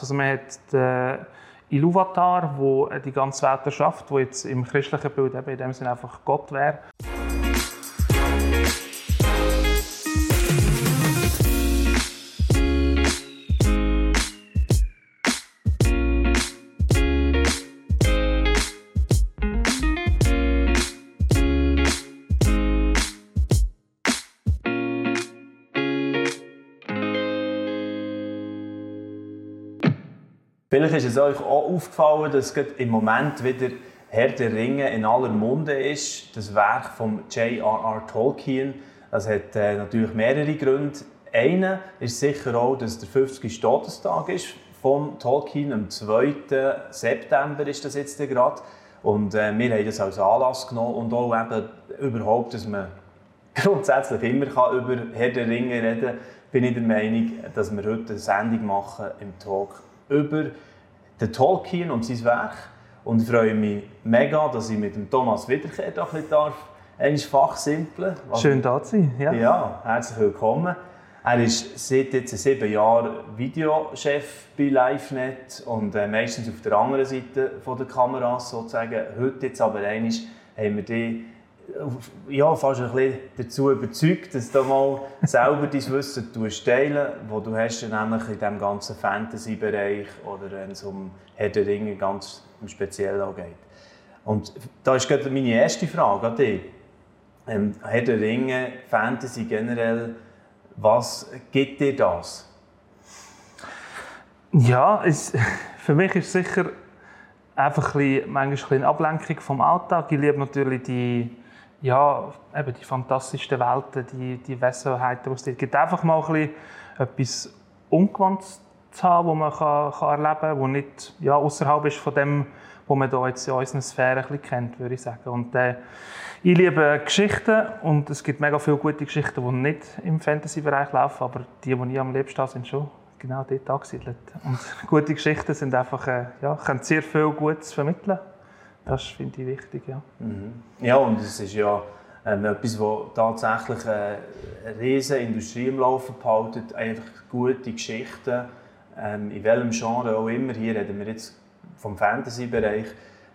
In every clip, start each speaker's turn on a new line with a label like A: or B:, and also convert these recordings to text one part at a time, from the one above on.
A: Also man hat den Iluvatar, der die ganze Welt erschafft, der jetzt im christlichen Bild eben in dem Sinne einfach Gott wäre.
B: Vielleicht ist es euch auch aufgefallen, dass im Moment wieder Herr der Ringe in aller Munde ist. Das Werk von J.R.R. Tolkien. Das hat äh, natürlich mehrere Gründe. Einer ist sicher auch, dass der 50. Todestag ist von Tolkien. Am 2. September ist das jetzt gerade. Und äh, wir haben das als Anlass genommen und auch eben überhaupt, dass man grundsätzlich immer kann über Herr der Ringe reden kann, bin ich der Meinung, dass wir heute eine Sendung machen im Talk über den Tolkien und sein Werk. Und ich freue mich mega, dass ich mit dem Thomas Wiederkehr doch ein darf, einmal fachsimpeln.
A: Schön da zu sein.
B: Ja. ja, herzlich willkommen. Er ist seit jetzt sieben Jahren Videochef bei LiveNet und äh, meistens auf der anderen Seite von der Kameras sozusagen. Heute jetzt aber einmal haben wir die ja, fast ein bisschen dazu überzeugt, dass du mal selber dein Wissen teilen wo du hast nämlich in diesem ganzen Fantasy-Bereich oder wenn es um Herr der Ringe ganz speziell geht. Und da ist meine erste Frage an dich. Ähm, Herr der Ringe, Fantasy generell, was gibt dir das?
A: Ja, es, für mich ist es sicher einfach ein bisschen, manchmal ein bisschen Ablenkung vom Alltag. Ich liebe natürlich die ja, eben die fantastischen Welten, die, die Wesenheiten, die es dort gibt. Einfach mal ein bisschen etwas Ungewandtes zu haben, das man kann, kann erleben kann, das nicht ja, außerhalb ist von dem, was man hier jetzt in unseren Sphären ein bisschen kennt, würde ich sagen. Und, äh, ich liebe Geschichten und es gibt mega viele gute Geschichten, die nicht im Fantasy-Bereich laufen, aber die, die ich am liebsten habe, sind schon genau dort angesiedelt. Und gute Geschichten sind einfach, äh, ja, können sehr viel Gutes vermitteln. Das finde ich wichtig, ja.
B: Mhm. Ja, und es ist ja ähm, etwas, das tatsächlich eine riesige Industrie im Laufen behaltet. Einfach gute Geschichten, ähm, in welchem Genre auch immer. Hier reden wir jetzt vom Fantasy-Bereich.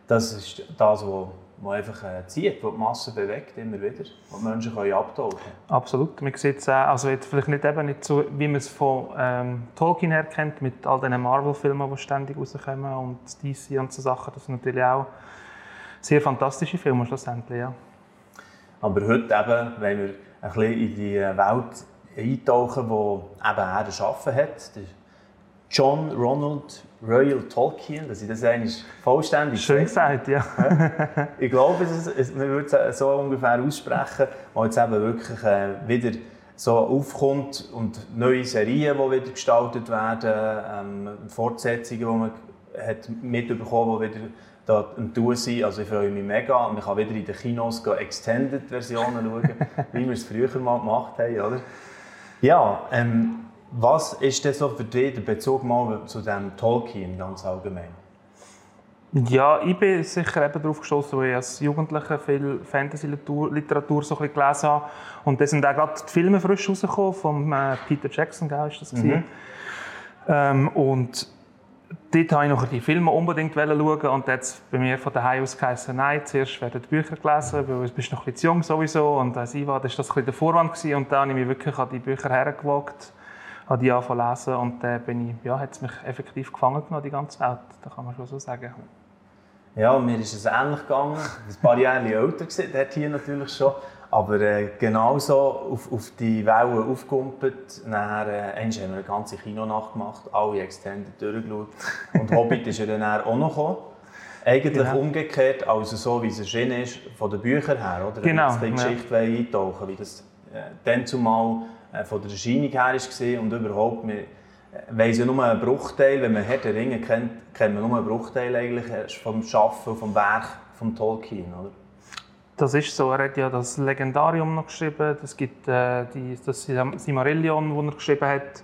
B: Das ist das, was was einfach äh, zieht, was die Masse bewegt, immer wieder, wo die Menschen können abtauchen können.
A: Absolut. Man sieht es also jetzt vielleicht nicht, eben nicht so, wie man es von ähm, Tolkien her kennt, mit all diesen Marvel-Filmen, die ständig rauskommen und DC und so Sachen. Das ist natürlich auch sehr fantastische Filme schlussendlich, ja.
B: Aber heute eben, wenn wir ein bisschen in die Welt eintauchen, die eben er erschaffen hat, John Ronald Royal Tolkien, dass ich das eigentlich vollständig
A: Schön gesagt, ja.
B: ich glaube, es, man würde es so ungefähr aussprechen, weil jetzt eben wirklich äh, wieder so aufkommt und neue Serien, die wieder gestaltet werden, ähm, Fortsetzungen, die man hat mitbekommen, die wieder da am Tun sein. Also ich freue mich mega. Man kann wieder in den Kinos Extended-Versionen schauen, wie wir es früher mal gemacht haben. Oder? Ja, ähm, was ist denn so für dich der Bezug mal zu dem Tolkien ganz allgemein?
A: Ja, ich bin sicher eben darauf gestoßen, weil ich als Jugendlicher viel Fantasy-Literatur so gelesen habe. Und da sind auch gerade die Filme frisch rausgekommen, von äh, Peter Jackson, ist das mhm. ähm, Und dort wollte ich noch die Filme unbedingt schauen und jetzt bei mir von daheim aus geheißen, nein, zuerst werden die Bücher gelesen, weil du bist noch ein bisschen jung sowieso und als ich war, das war das ein der Vorwand gewesen. und dann habe ich mich wirklich an die Bücher hergewagt, an die angefangen und dann bin ich, ja, hat es mich effektiv gefangen genommen, die ganze Welt, da kann man schon so sagen.
B: Ja, mir ist es ähnlich gegangen, ein paar Jahre älter gewesen, dort hier natürlich schon, aber äh, genauso auf, auf die Wellen aufgekumpelt. Nachher äh, haben wir eine ganze Kinonacht gemacht, alle Extended durchgeschaut. Und Hobbit ist ja dann auch noch gekommen. Eigentlich genau. umgekehrt, also so wie es erschienen ist, von den Büchern her, oder?
A: Genau.
B: Wenn wir die Geschichte ja. eintauchen wie das äh, dann zumal von der Erscheinung her war und überhaupt, wir äh, weiss ja nur einen Bruchteil, wenn man Herr der Ringe kennt, kennt man nur einen Bruchteil eigentlich vom Schaffen, vom Werk von Tolkien, oder?
A: Das ist so. Er hat ja das Legendarium noch geschrieben. Es gibt äh, die, das Simarillion, das er geschrieben hat.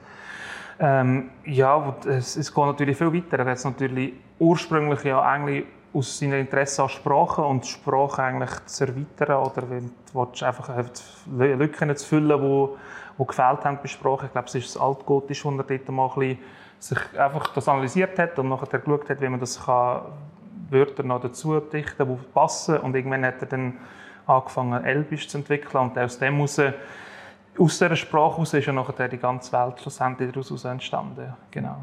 A: Ähm, ja, es, es geht natürlich viel weiter. Er hat es natürlich ursprünglich ja eigentlich aus seinem Interesse an Sprache und Sprache eigentlich zu erweitern oder wenn du einfach Lücken zu füllen, wo, die gefehlt haben, besprochen. Ich glaube, es ist das Altgotisch, wo er dort mal ein sich einfach das analysiert hat und nachher geschaut hat, wie man das kann, Wörter noch dazu dichten, die passen. Und irgendwann hat er dann angefangen, Elbisch zu entwickeln und aus dem heraus, aus dieser Sprache heraus ist ja nachher die ganze Welt schlussendlich daraus entstanden. Genau.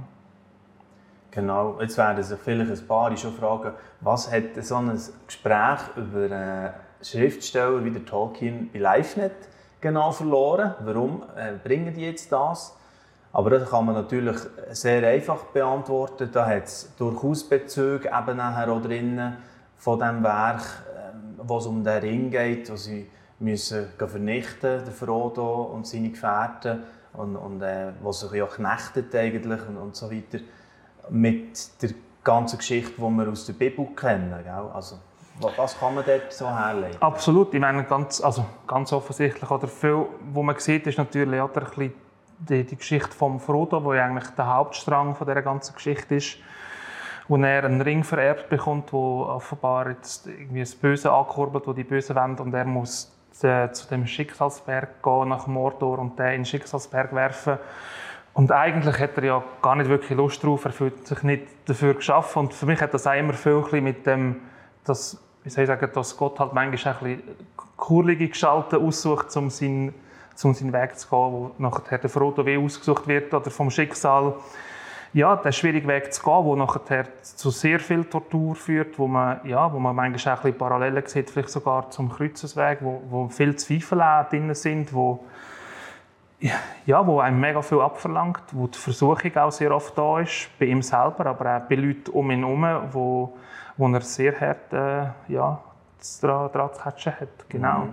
B: Genau, jetzt werden sich vielleicht ein paar schon fragen, was hat so ein Gespräch über einen Schriftsteller wie der Tolkien bei LiveNet genau verloren? Warum äh, bringen die jetzt das? Aber das kann man natürlich sehr einfach beantworten. Da hat es durchaus Bezüge eben nachher auch drinnen von dem Werk, ähm, wo es um den Ring geht, wo sie müssen vernichten, der Frodo und seine Gefährten und, und äh, wo sich auch knechtet eigentlich und, und so weiter mit der ganzen Geschichte, die wir aus der Bibel kennen. Gell? Also, was kann man dort so herleiten?
A: Absolut. Ich meine, ganz, also, ganz offensichtlich. Oder viel, was man sieht, ist natürlich oder, die, die Geschichte von Frodo, wo eigentlich der Hauptstrang von dieser ganzen Geschichte ist. Wo er einen Ring vererbt bekommt, wo offenbar jetzt irgendwie das Böse ankurbelt, wo die Böse wenden und er muss äh, zu dem Schicksalsberg gehen, nach Mordor und den in den Schicksalsberg werfen. Und eigentlich hat er ja gar nicht wirklich Lust drauf, er fühlt sich nicht dafür geschaffen. Und für mich hat das auch immer viel mit dem, dass, wie soll ich sagen, dass Gott halt manchmal ein bisschen kurlige Gestalten aussucht, um seinen, um seinen Weg zu gehen, wo nachher der Frodo wie ausgesucht wird oder vom Schicksal. Ja, den schwierigen Weg zu gehen, wo nachher zu sehr viel Tortur führt, wo man, ja, wo man manchmal auch ein bisschen Parallelen sieht, vielleicht sogar zum Kreuzesweg, wo, wo viel Zweifel auch drin sind, wo ja, wo einem mega viel abverlangt, wo die Versuchung auch sehr oft da ist, bei ihm selber, aber auch bei Leuten um ihn herum, wo, wo er sehr hart äh, ja, daran, daran zu catchen hat. Genau. Mhm.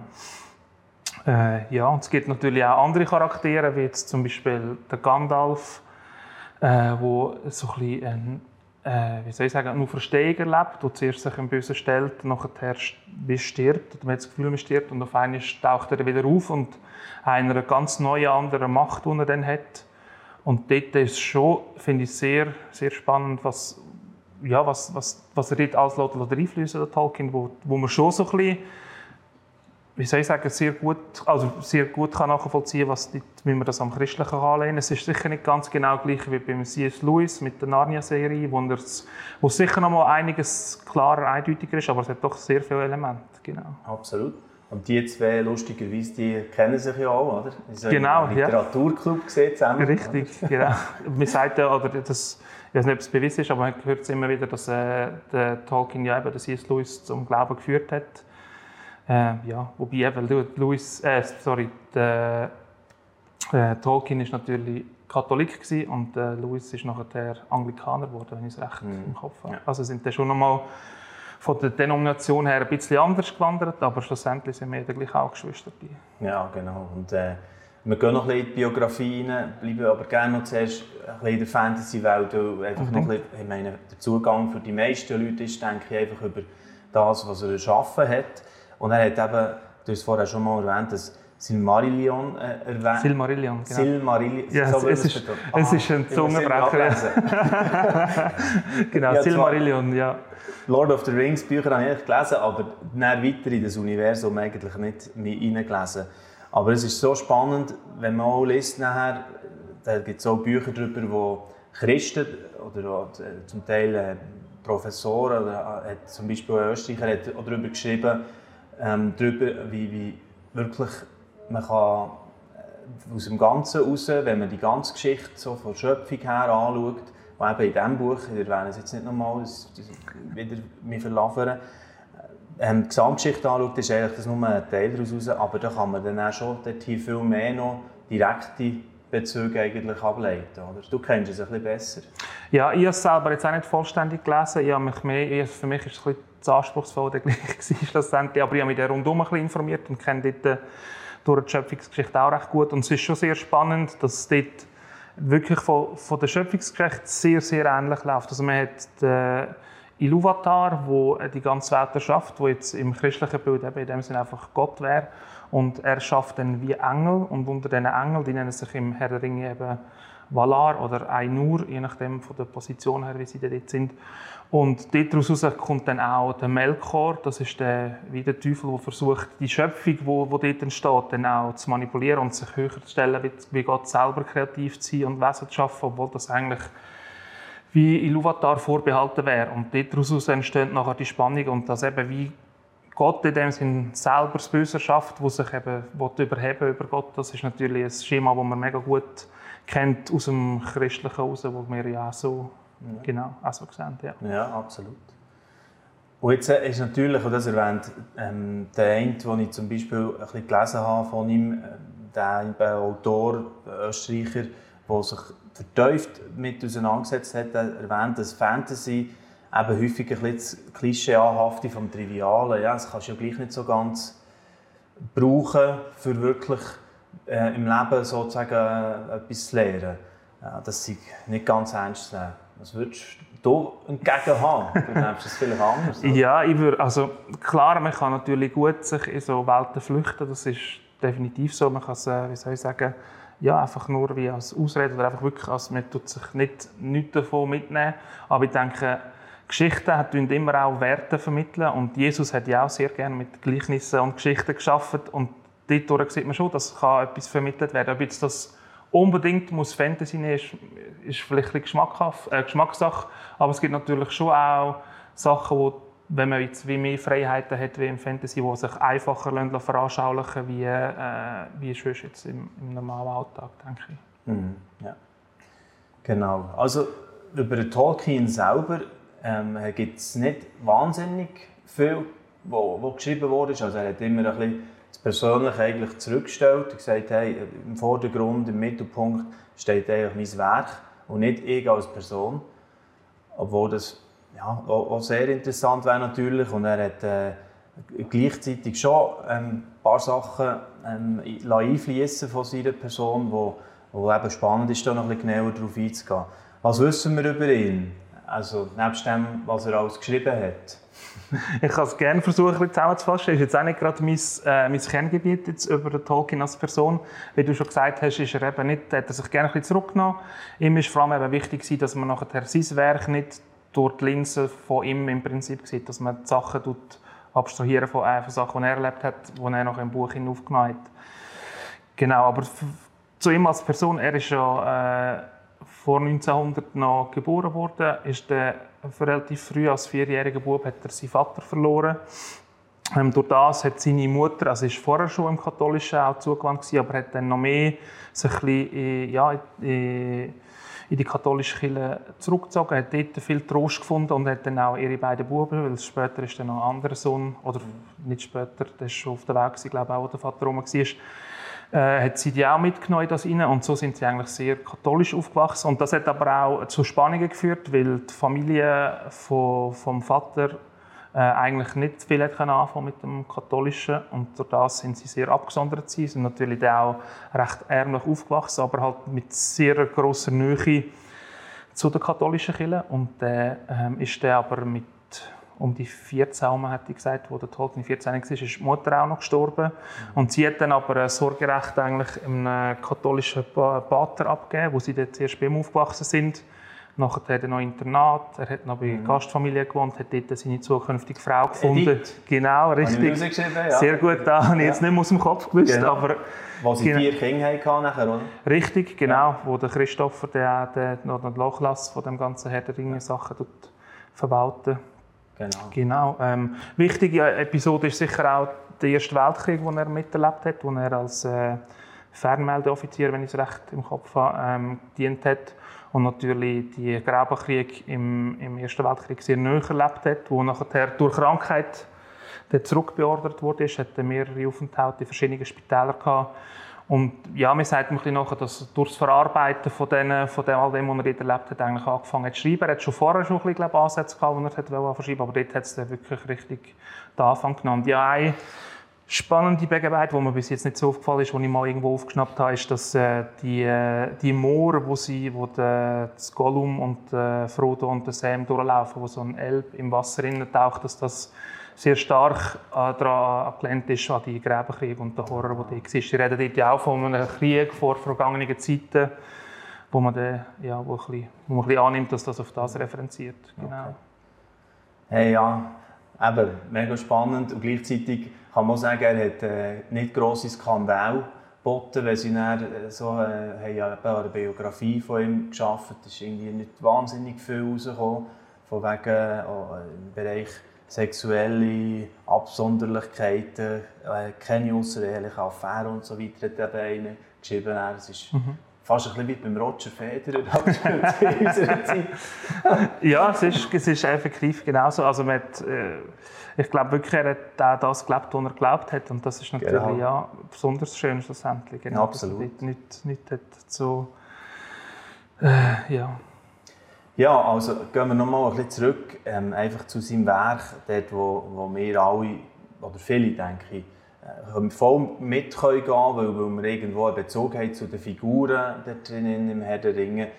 A: Äh, ja, und es gibt natürlich auch andere Charaktere, wie jetzt zum Beispiel der Gandalf, äh, wo so ein bisschen äh, wie soll ich sagen, nur Verstehung erlebt, der zuerst sich im Bösen stellt, nachher stirbt, oder man hat das Gefühl, man stirbt, und auf einmal taucht er wieder auf und einer ganz neuen, anderen Macht, die er dann hat. Und dort ist es schon, finde ich, sehr, sehr spannend, was, ja, was, was, was er dort alles einfließen der Tolkien, wo, wo man schon so ein bisschen, wie soll ich sagen, sehr gut, also sehr gut kann nachvollziehen was dort, wie man das am Christlichen anlehnen Es ist sicher nicht ganz genau gleich wie beim C.S. Lewis mit der Narnia-Serie, wo, wo sicher noch mal einiges klarer, eindeutiger ist, aber es hat doch sehr viele Elemente. Genau.
B: Absolut. Und die zwei, lustigerweise, die kennen sich ja auch, oder?
A: Sie genau,
B: im Literaturclub ja. gesehen zusammen.
A: Richtig, oder? genau. Man sagt ja, oder das, ich weiß nicht, ob es bewiesen ist, aber man hört es immer wieder, dass äh, der Tolkien ja eben den C.S. Lewis zum Glauben geführt hat. Äh, ja, wobei eben Lewis, äh, sorry, der, äh, Tolkien ist natürlich Katholik gewesen und äh, Lewis ist nachher der Anglikaner geworden, wenn ich es recht mhm. im Kopf habe. Ja. Also sind da schon nochmal von der Denomination her ein bisschen anders gewandert, aber schlussendlich sind wir gleich auch Geschwister.
B: Ja, genau. Und, äh, wir gehen noch ein bisschen in die Biografie rein, bleiben aber gerne noch zuerst ein bisschen in der Fantasy-Welt, einfach noch ein bisschen, ich meine, der Zugang für die meisten Leute ist, denke ich, einfach über das, was er erschaffen hat. Und er hat eben, du hast vorher schon mal erwähnt, dass Silmarillion äh, erwähnt.
A: Silmarillion,
B: genau. Silmarillion.
A: Ja, so es, ist, es ist ein Zungenbrecher. genau, ja, Silmarillion, ja.
B: Lord of the Rings Bücher habe ich gelesen, aber weiter in das Universum eigentlich nicht mehr hineingelesen. Aber es ist so spannend, wenn man auch liest nachher, da gibt es auch Bücher darüber, wo Christen oder äh, zum Teil äh, Professoren oder äh, zum Beispiel ein Österreicher hat auch darüber geschrieben, ähm, darüber, wie, wie wirklich man kann aus dem Ganzen heraus, wenn man die ganze Geschichte so von Schöpfung her anschaut, die eben in diesem Buch, wir werden es jetzt nicht nochmal wieder mich verlaufen, ähm, die Gesamtgeschichte anschaut, ist eigentlich das nur ein Teil daraus, aber da kann man dann auch schon hier viel mehr noch direkte Bezüge eigentlich ableiten. Oder? Du kennst es ein bisschen besser.
A: Ja, ich habe es selber jetzt auch nicht vollständig gelesen. Ich habe mich mehr, für mich ist es ein bisschen zu anspruchsvoll schlussendlich, aber ich habe mich rundum ein bisschen informiert und kenne dort äh, durch die Schöpfungsgeschichte auch recht gut. Und es ist schon sehr spannend, dass es dort wirklich von, von der Schöpfungsgeschichte sehr, sehr ähnlich läuft. Also man hat den Iluvatar, wo die ganze Welt erschafft, wo jetzt im christlichen Bild eben in dem Sinne einfach Gott wäre. Und er schafft dann wie Engel und unter diesen Engeln, die nennen sich im Herr der Ringe eben Valar oder Ainur, je nachdem von der Position her, wie sie dort sind. Und daraus kommt dann auch der Melkor, das ist der, wie der Teufel, der versucht, die Schöpfung, die, dort entsteht, dann auch zu manipulieren und sich höher zu stellen, wie Gott selber kreativ zu sein und Wesen zu schaffen, obwohl das eigentlich wie Iluvatar vorbehalten wäre. Und daraus entsteht nachher die Spannung und das eben wie Gott in dem Sinn selber das Böse schafft, wo sich eben überheben über Gott, das ist natürlich ein Schema, das man mega gut kennt aus dem Christlichen heraus, wo wir ja auch so, ja. genau, auch so sehen. Ja.
B: ja, absolut. Und jetzt äh, ist natürlich, und das erwähnt, ähm, der eine, den ich zum Beispiel ein bisschen gelesen habe von ihm, äh, der Autor, Österreicher, der sich vertieft mit auseinandergesetzt hat, erwähnt, dass Fantasy eben häufig ein bisschen das Klischeehafte vom Trivialen, ja, das kannst du ja gleich nicht so ganz brauchen, für wirklich äh, im Leben sozusagen äh, etwas zu lernen. Ja, das ist nicht ganz ernst zu nehmen. Was würdest du entgegen haben? Du nimmst es vielleicht anders.
A: Oder? Ja, ich würde, also klar, man kann natürlich gut sich in so Welten flüchten, das ist definitiv so. Man kann es, äh, wie soll ich sagen, ja, einfach nur wie als Ausrede oder einfach wirklich als, man tut sich nicht, nichts davon mitnehmen. Aber ich denke, Geschichten tun immer auch Werte vermitteln und Jesus hat ja auch sehr gerne mit Gleichnissen und Geschichten geschaffen und dort sieht man schon, dass kann etwas vermittelt werden. Ob jetzt das unbedingt muss Fantasy sein, ist, ist vielleicht ein äh, Geschmackssache, aber es gibt natürlich schon auch Sachen, wo wenn man jetzt wie mehr Freiheiten hat wie im Fantasy, die sich einfacher veranschaulichen wie, äh, wie sonst jetzt im, im, normalen Alltag, denke ich.
B: Mhm, ja. Genau. Also über den Tolkien selber ähm, gibt es nicht wahnsinnig viel, wo, wo geschrieben wurde. Also er hat immer ein bisschen das Persönliche eigentlich zurückgestellt und gesagt, hey, im Vordergrund, im Mittelpunkt steht eigentlich mein Werk und nicht ich als Person. Obwohl das ja, auch, sehr interessant wäre natürlich. Und er hat äh, gleichzeitig schon ähm, ein paar Sachen ähm, einfließen von seiner Person, wo, wo eben spannend ist, da noch ein bisschen genauer darauf einzugehen. Was wissen wir über ihn? Also, nebst dem, was er alles geschrieben hat.
A: ich kann es gerne versuchen, zusammenzufassen. Das ist jetzt auch nicht gerade mein, äh, mein Kerngebiet jetzt über den Tolkien als Person. Wie du schon gesagt hast, ist er eben nicht, hat er sich gerne ein bisschen zurückgenommen. Ihm ist vor allem eben wichtig, dass man nachher sein Werk nicht durch die Linse von ihm im Prinzip sieht, dass man die Sachen abstrahieren von, äh, von Sachen, die er erlebt hat, die er noch im Buch aufgenommen hat. Genau, aber zu ihm als Person, er ist ja äh, vor 1900 noch geboren worden, ist der relativ früh als vierjähriger Bub hat er seinen Vater verloren. Ähm, durch das hat seine Mutter, also ist vorher schon im Katholischen auch zugewandt gewesen, aber hat dann noch mehr sich ein bisschen, ja, in, in die katholische Kirche zurückgezogen, hat dort viel Trost gefunden und hat dann auch ihre beiden Buben, weil später ist dann noch ein anderer Sohn, oder nicht später, der ist schon auf der Weg, glaube ich, auch, wo der Vater rum war, äh, hat sie die auch mitgenommen das rein und so sind sie eigentlich sehr katholisch aufgewachsen. Und das hat aber auch zu Spannungen geführt, weil die Familie von, vom Vater äh, eigentlich nicht viel hat anfangen mit dem Katholischen und durch das sind sie sehr abgesondert sie sind natürlich auch recht ärmlich aufgewachsen, aber halt mit sehr großer Nähe zu der katholischen Kirche und äh, ist der aber mit um die 14 herum, hat die gesagt, wo der Tolkien 14 war, ist die Mutter auch noch gestorben. Mhm. Und sie hat dann aber ein Sorgerecht eigentlich einem katholischen Pater abgegeben, wo sie dort zuerst bei ihm aufgewachsen sind. Nachher hat er noch Internat, er hat noch bei mhm. Gastfamilie gewohnt, hat dort seine zukünftige Frau gefunden.
B: Edith.
A: Genau, richtig. Ja. Sehr gut, da habe ich jetzt nicht aus dem Kopf gewusst.
B: Genau. Aber, wo sie genau. vier Kinder hatten nachher, oder?
A: Richtig, genau. Ja. Wo der Christopher der, der noch den Lochlass von dem ganzen Herr der Ringe Sachen verwalten. Genau. genau. Ähm, wichtige Episode ist sicher auch der Erste Weltkrieg, den er miterlebt hat, wo er als äh, Fernmeldeoffizier, wenn ich es recht im Kopf habe, ähm, gedient hat und natürlich die Grabenkrieg im, im Ersten Weltkrieg sehr nahe erlebt hat, wo nachher durch Krankheit zurückbeordert wurde, hat er mehrere Aufenthalte in verschiedenen Spitälern gehabt. Und ja, mir sagt ein bisschen nachher, dass durch das Verarbeiten von, denen, von dem, all dem, was er dort erlebt hat, eigentlich angefangen hat zu schreiben. Er hat schon vorher schon ein bisschen, glaube Ansätze gehabt, die er wollte verschreiben, aber dort hat es dann wirklich richtig den Anfang genommen. Eine spannende Begebenheit, die mir bis jetzt nicht so aufgefallen ist, die ich mal irgendwo aufgeschnappt habe, ist, dass äh, die, äh, die Moore, wo, sie, wo der, das Gollum und äh, Frodo und der Sam durchlaufen, wo so ein Elb im Wasser taucht, dass das sehr stark äh, daran angelehnt ist an die Gräbenkriege und den Horror, der da war. Sie reden dort ja auch von einem Krieg vor vergangenen Zeiten, wo man, dann, ja, wo, ein bisschen, wo man ein bisschen annimmt, dass das auf das referenziert. Genau.
B: Okay. Hey, ja, eben, mega spannend und gleichzeitig kann man sagen, er hat äh, nicht grosse Skandale geboten, weil sie dann äh, so, äh, haben ja eine Biografie von ihm geschaffen, es ist irgendwie nicht wahnsinnig viel rausgekommen, von wegen oh, im Bereich sexuelle Absonderlichkeiten, äh, keine außereheliche Affäre und so weiter hat eben geschrieben. Es ist mhm. Fast ein bisschen wie beim Roger Federer in unserer Zeit.
A: ja, es ist, es ist effektiv genauso. Also mit, äh, ich glaube wirklich, er hat auch das gelebt, was er geglaubt hat. Und das ist natürlich genau. ja, besonders schön schlussendlich.
B: Genau, Absolut.
A: Nicht, nicht, so... Äh, ja.
B: Ja, also gehen wir nochmal ein bisschen zurück, ähm, einfach zu seinem Werk, dort wo, wo wir alle, oder viele denke ich, voll mit können weil, weil wir irgendwo einen Bezug haben zu den Figuren dort drinnen im Herr der Ringe.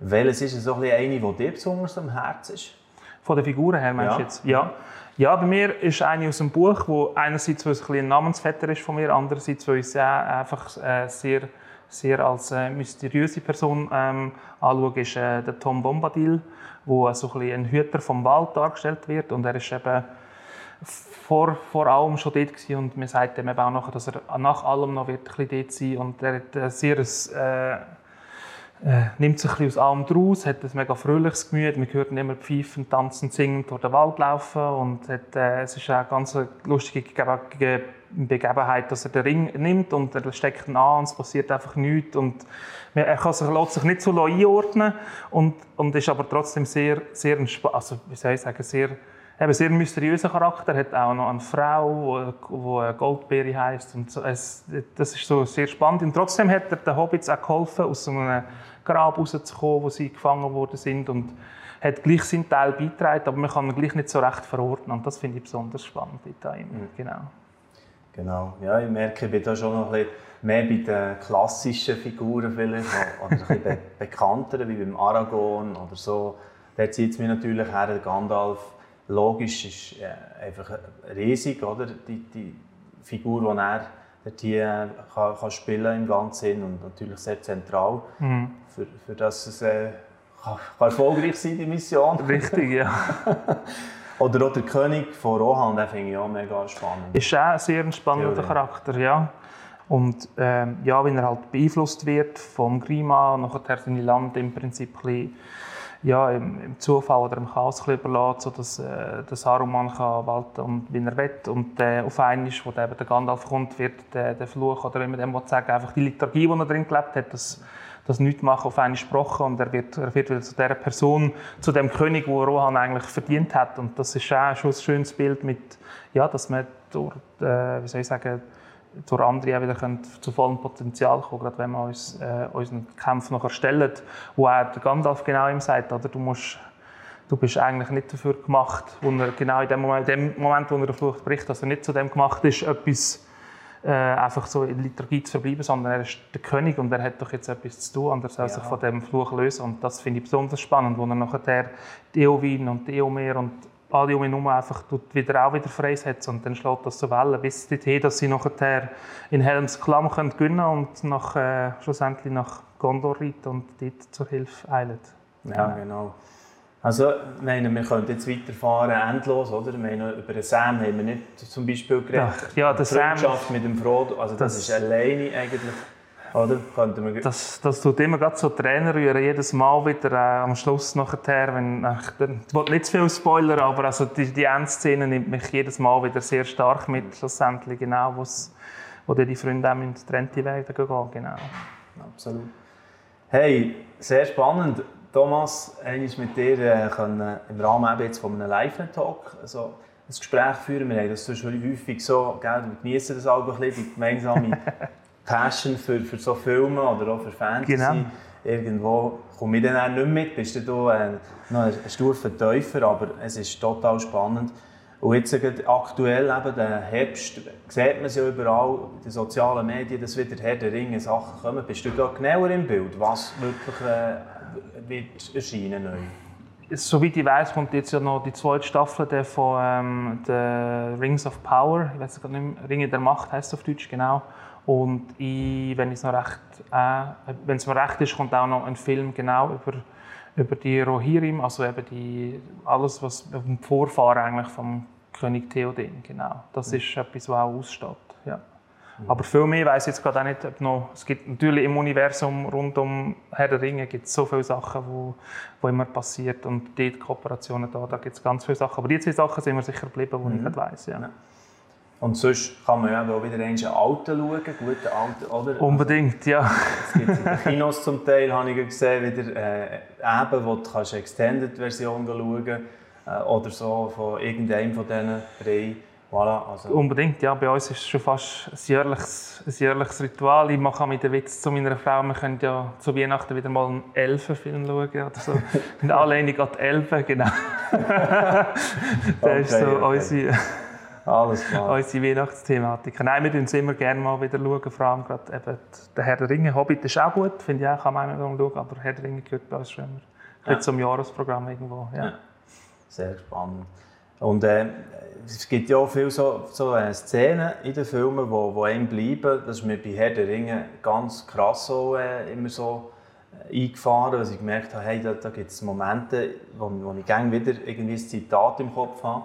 B: Welches ist so ein bisschen eine, die dir besonders am Herzen ist?
A: Von den Figuren her meinst ja. du jetzt? Ja. Ja, bei mir ist eine aus dem Buch, wo einerseits weil es ein, ein Namensvetter ist von mir, andererseits weil ich es einfach äh, sehr sehr als äh, mysteriöse Person ähm, anschaue, ist äh, der Tom Bombadil, wo so ein, ein Hüter vom Wald dargestellt wird und er ist eben vor, vor allem schon dort gewesen und man sagt ihm auch nachher, dass er nach allem noch wird dort sein und er hat äh, sehr ein, äh, nimmt sich ein bisschen aus allem draus, hat ein mega fröhliches Gemüt. Man hört ihn immer pfeifen, tanzen, singen, durch den Wald laufen. Und hat, äh, es ist eine ganz lustige Begebenheit, dass er den Ring nimmt und er steckt ihn an und es passiert einfach nichts. Und er kann sich, lässt sich nicht so einordnen und, und ist aber trotzdem sehr, sehr, also, wie soll ich sagen, sehr eben sehr mysteriöser Charakter, hat auch noch eine Frau, die Goldbeere heisst. Und so, es, das ist so sehr spannend. Und trotzdem hat er den Hobbits auch geholfen, aus so einem Grab rauszukommen, wo sie gefangen worden sind. Und hat gleich seinen Teil beigetragen, aber man kann ihn gleich nicht so recht verordnen. Und das finde ich besonders spannend ihm. Mhm. Genau.
B: Genau. Ja, ich merke, ich bin da schon noch ein bisschen mehr bei den klassischen Figuren vielleicht, oder ein bisschen be bekannteren, wie beim Aragorn oder so. Da zieht es mich natürlich her, der Gandalf logisch ist äh, einfach riesig, oder? Die, die Figur, die er dort hier kann, kann spielen im ganzen und natürlich sehr zentral, mhm. für, für das es äh, kann, kann erfolgreich sein die Mission.
A: Richtig, ja.
B: Oder auch der König von Rohan, den finde ich auch mega spannend.
A: Ist auch ein sehr spannender Theorie. Charakter, ja. Und ähm, ja, wenn er halt beeinflusst wird vom Grima, nachher seine Land im Prinzip ein bisschen ja, im, im, Zufall oder im Chaos überlässt, sodass äh, der Saruman kann walten und wie er will. Und äh, auf einmal, wo der, der Gandalf kommt, wird der, der Fluch, oder wie man dem sagen einfach die Liturgie, die er drin gelebt hat, das, das Nichtmachen auf einmal gesprochen und er wird, er wird wieder zu der Person, zu dem König, wo Rohan eigentlich verdient hat. Und das ist auch schon ein schönes Bild mit, ja, dass man durch, äh, wie soll ich sagen, durch andere auch wieder zu vollem Potenzial kommen, gerade wenn wir uns äh, unseren Kampf noch erstellen, wo auch der Gandalf genau ihm sagt, oder, du, musst, du bist eigentlich nicht dafür gemacht, wo er genau in dem Moment, in dem Moment wo er der Flucht bricht, dass er nicht zu dem gemacht ist, etwas äh, einfach so in Liturgie zu verbleiben, sondern er ist der König und er hat doch jetzt etwas zu tun und er soll ja. sich von dem Fluch lösen und das finde ich besonders spannend, wo er nachher die Eowyn und Eomer und alle um ihn herum einfach wieder auch wieder freisetzen und dann schlägt das so Wellen bis dorthin, dass sie nachher in Helms Klamm können gewinnen und nach, äh, schlussendlich nach Gondor reiten und dort zur Hilfe eilen.
B: Ja, genau. Also, meine, wir können jetzt weiterfahren, endlos, oder? Meine, über den Sam haben wir nicht zum Beispiel geredet.
A: Ja, ja der
B: Sam, mit dem Frodo, also das, das ist alleine eigentlich oder?
A: wir... das, das tut immer gerade so Trainer rühren, jedes Mal wieder äh, am Schluss nachher, wenn, äh, ich will nicht zu viel Spoiler, aber also die, die Endszene nimmt mich jedes Mal wieder sehr stark mit, schlussendlich genau, wo die Freunde auch in getrennte Wege gehen, genau.
B: Absolut. Hey, sehr spannend. Thomas, einmal mit dir äh, können im Rahmen jetzt von einem Live-Talk also ein Gespräch führen. Wir haben das schon häufig so, gell, wir genießen das auch ein bisschen, die gemeinsame Passion für, für so Filme oder auch für Fantasy. Genau. Irgendwo komme ich dann auch nicht mit, bist du äh, noch eine Stufe tiefer, aber es ist total spannend. Und jetzt aktuell, eben, den Herbst, sieht man es ja überall, in den sozialen Medien, dass wieder Herr der Ringe Sachen kommen. Bist du da genauer im Bild, was wirklich äh, wird erscheinen neu?
A: Soweit ich weiß, kommt jetzt ja noch die zweite Staffel von ähm, The Rings of Power. Ich weiß gar nicht mehr, Ringe der Macht heißt es auf Deutsch genau. Und ich, wenn es noch recht, äh, mir recht ist, kommt auch noch ein Film genau über, über die Rohirrim, also eben die, alles, was vom Vorfahren eigentlich vom König Theoden, genau. Das ist etwas, was auch aussteht, ja. Aber viel mehr weiß ich jetzt gerade auch nicht. Ob noch, es gibt natürlich im Universum rund um Herr der Ringe gibt so viele Sachen, wo, wo immer passiert und dort Kooperationen da, da gibt es ganz viele Sachen. Aber die zwei Sachen sind mir sicher geblieben, die mhm. ich nicht weiss. Ja.
B: Und sonst kann man ja auch wieder einen alten schauen, guten alten, oder?
A: Unbedingt, ja.
B: Es gibt in den Kinos zum Teil, habe ich gesehen, wieder äh, eben, wo du kannst Extended-Version schauen äh, oder so von irgendeinem von diesen drei. Voilà,
A: also. Unbedingt, ja. Bei uns ist es schon fast ein jährliches, ein jährliches Ritual. Ich mache mit den Witz zu meiner Frau, wir können ja zu Weihnachten wieder mal einen Elfenfilm schauen oder so. Alle einig an die Elfen, genau. das okay, ist so okay. unsere, Alles klar. unsere Weihnachtsthematik. Nein, wir schauen es immer gerne mal wieder schauen, vor allem gerade eben der Herr der Ringe. Hobbit ist auch gut, finde ich auch, kann man immer schauen, aber Herr der Ringe gehört bei uns schon immer ja. zum Jahresprogramm irgendwo. Ja. ja.
B: Sehr spannend. Und äh, es gibt ja auch viele so, so äh, Szenen in den Filmen, wo, wo einem bleiben. Das ist mir bei Herr der Ringe ganz krass so, äh, immer so äh, eingefahren, dass ich gemerkt habe, hey, da, da gibt es Momente, wo, wo ich gerne wieder irgendwie ein Zitat im Kopf habe.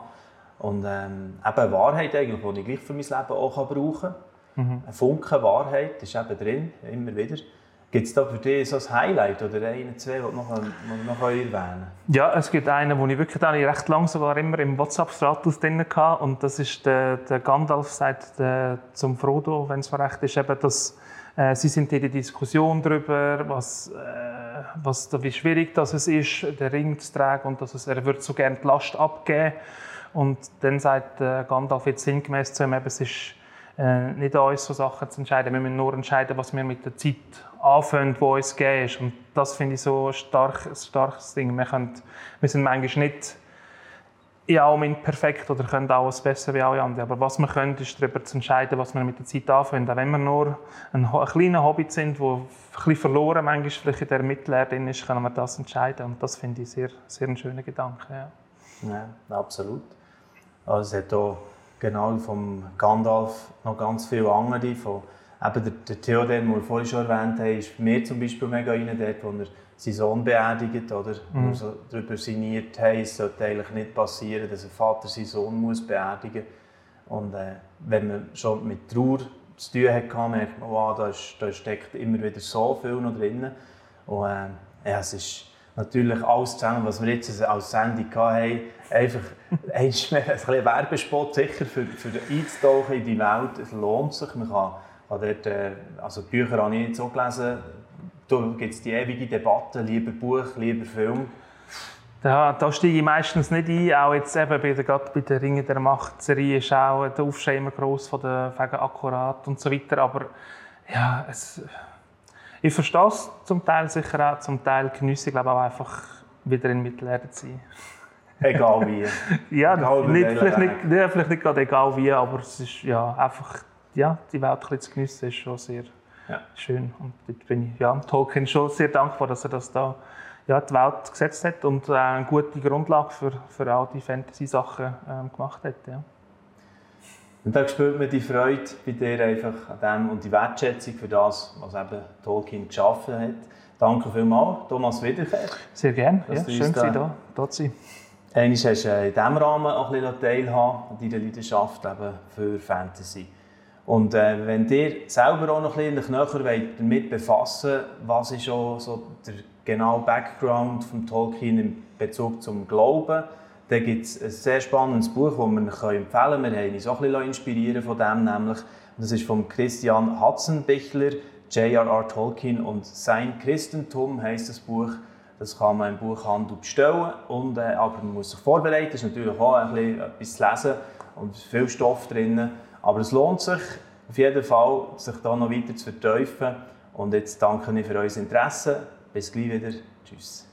B: Und ähm, eben eine Wahrheit, eigentlich, die ich gleich für mein Leben auch brauchen kann. Mhm. Ein Funken Wahrheit ist eben drin, immer wieder. Gibt es da für dich so ein Highlight oder einen, zwei, die du noch, noch erwähnen
A: Ja, es gibt einen, den ich wirklich dann recht lang sogar immer im WhatsApp-Status drin hatte. Und das ist der, der Gandalf sagt der, zum Frodo, wenn es mir recht ist, eben, dass äh, sie sind in der Diskussion darüber, was, äh, was, wie schwierig das es ist, den Ring zu tragen und dass es, er wird so gerne die Last abgeben. Und dann sagt äh, Gandalf jetzt sinngemäß zu ihm, es ist äh, nicht an uns, so Sachen zu entscheiden. Wir müssen nur entscheiden, was wir mit der Zeit anfangen, die uns gegeben ist. Und das finde ich so stark, ein starkes Ding. Wir, können, wir sind manchmal nicht in allem perfekt oder können auch alles besser wie alle anderen. Aber was wir können, ist darüber zu entscheiden, was wir mit der Zeit anfangen. Auch wenn wir nur ein, ein kleiner Hobby sind, der ein verloren manchmal vielleicht in der Mittellehre ist, können wir das entscheiden. Und das finde ich sehr, sehr einen schönen Gedanken. Ja.
B: ja, absolut. Also es hat auch genau vom Gandalf noch ganz viele andere. Von, eben der, der Theoden, den wir vorhin schon erwähnt haben, ist mir zum Beispiel mega rein, dort, wo er seinen Sohn beerdigt, oder? Mhm. Wo so darüber sinniert, hey, es sollte eigentlich nicht passieren, dass ein Vater seinen Sohn muss beerdigen muss. Und äh, wenn man schon mit Trauer zu tun hat, merkt man, wow, da, ist, da steckt immer wieder so viel noch drin. Und äh, ja, es ist natürlich alles zusammen, was wir jetzt als Sendung hatten, einfach ein bisschen Werbespot sicher für, für einzutauchen in die Welt. Es lohnt sich. Man kann, kann dort, äh, also die Bücher habe ich nicht so gelesen. Da gibt es die ewige Debatte, lieber Buch, lieber Film.
A: Da, da steige ich meistens nicht ein. Auch jetzt eben bei der, gerade bei der Ringe der Macht-Serie ist auch der Aufschrei immer gross von der wegen akkurat und so weiter. Aber ja, es, ich verstehe es zum Teil sicher auch, zum Teil genieße ich glaube auch einfach wieder in Mittelerde zu sein.
B: Egal wie.
A: ja, egal nicht, vielleicht, nicht, ja, vielleicht nicht gerade egal wie, aber es ist ja einfach, ja, die Welt ein zu geniessen ist schon sehr ja. schön. Und dort bin ich ja, Tolkien schon sehr dankbar, dass er das da ja, die Welt gesetzt hat und äh, eine gute Grundlage für, für all die Fantasy-Sachen ähm, gemacht hat. Ja.
B: Und da spürt man die Freude bei dir einfach an dem und die Wertschätzung für das, was eben Tolkien geschaffen hat. Danke vielmals, Thomas Wiederkehr.
A: Sehr gerne, ja, schön, dass Sie da, da zu sein.
B: Einmal hast du in diesem Rahmen auch ein bisschen teilhaben an deiner Leidenschaft eben für Fantasy. Und äh, wenn ihr selber auch noch ein bisschen näher damit befassen was ist auch so der genaue Background von Tolkien in Bezug zum Glauben, dann gibt es ein sehr spannendes Buch, das wir euch empfehlen können. Wir haben uns auch ein bisschen inspirieren von dem, nämlich das ist von Christian Hatzenbichler, J.R.R. Tolkien und sein Christentum heißt das Buch. Das kann man im Buchhandel bestellen, und, äh, aber man muss sich vorbereiten. Es ist natürlich auch ein bisschen etwas zu lesen und viel Stoff drin. Aber es lohnt sich auf jeden Fall, sich da noch weiter zu vertiefen. Und jetzt danke ich für euer Interesse. Bis gleich wieder. Tschüss.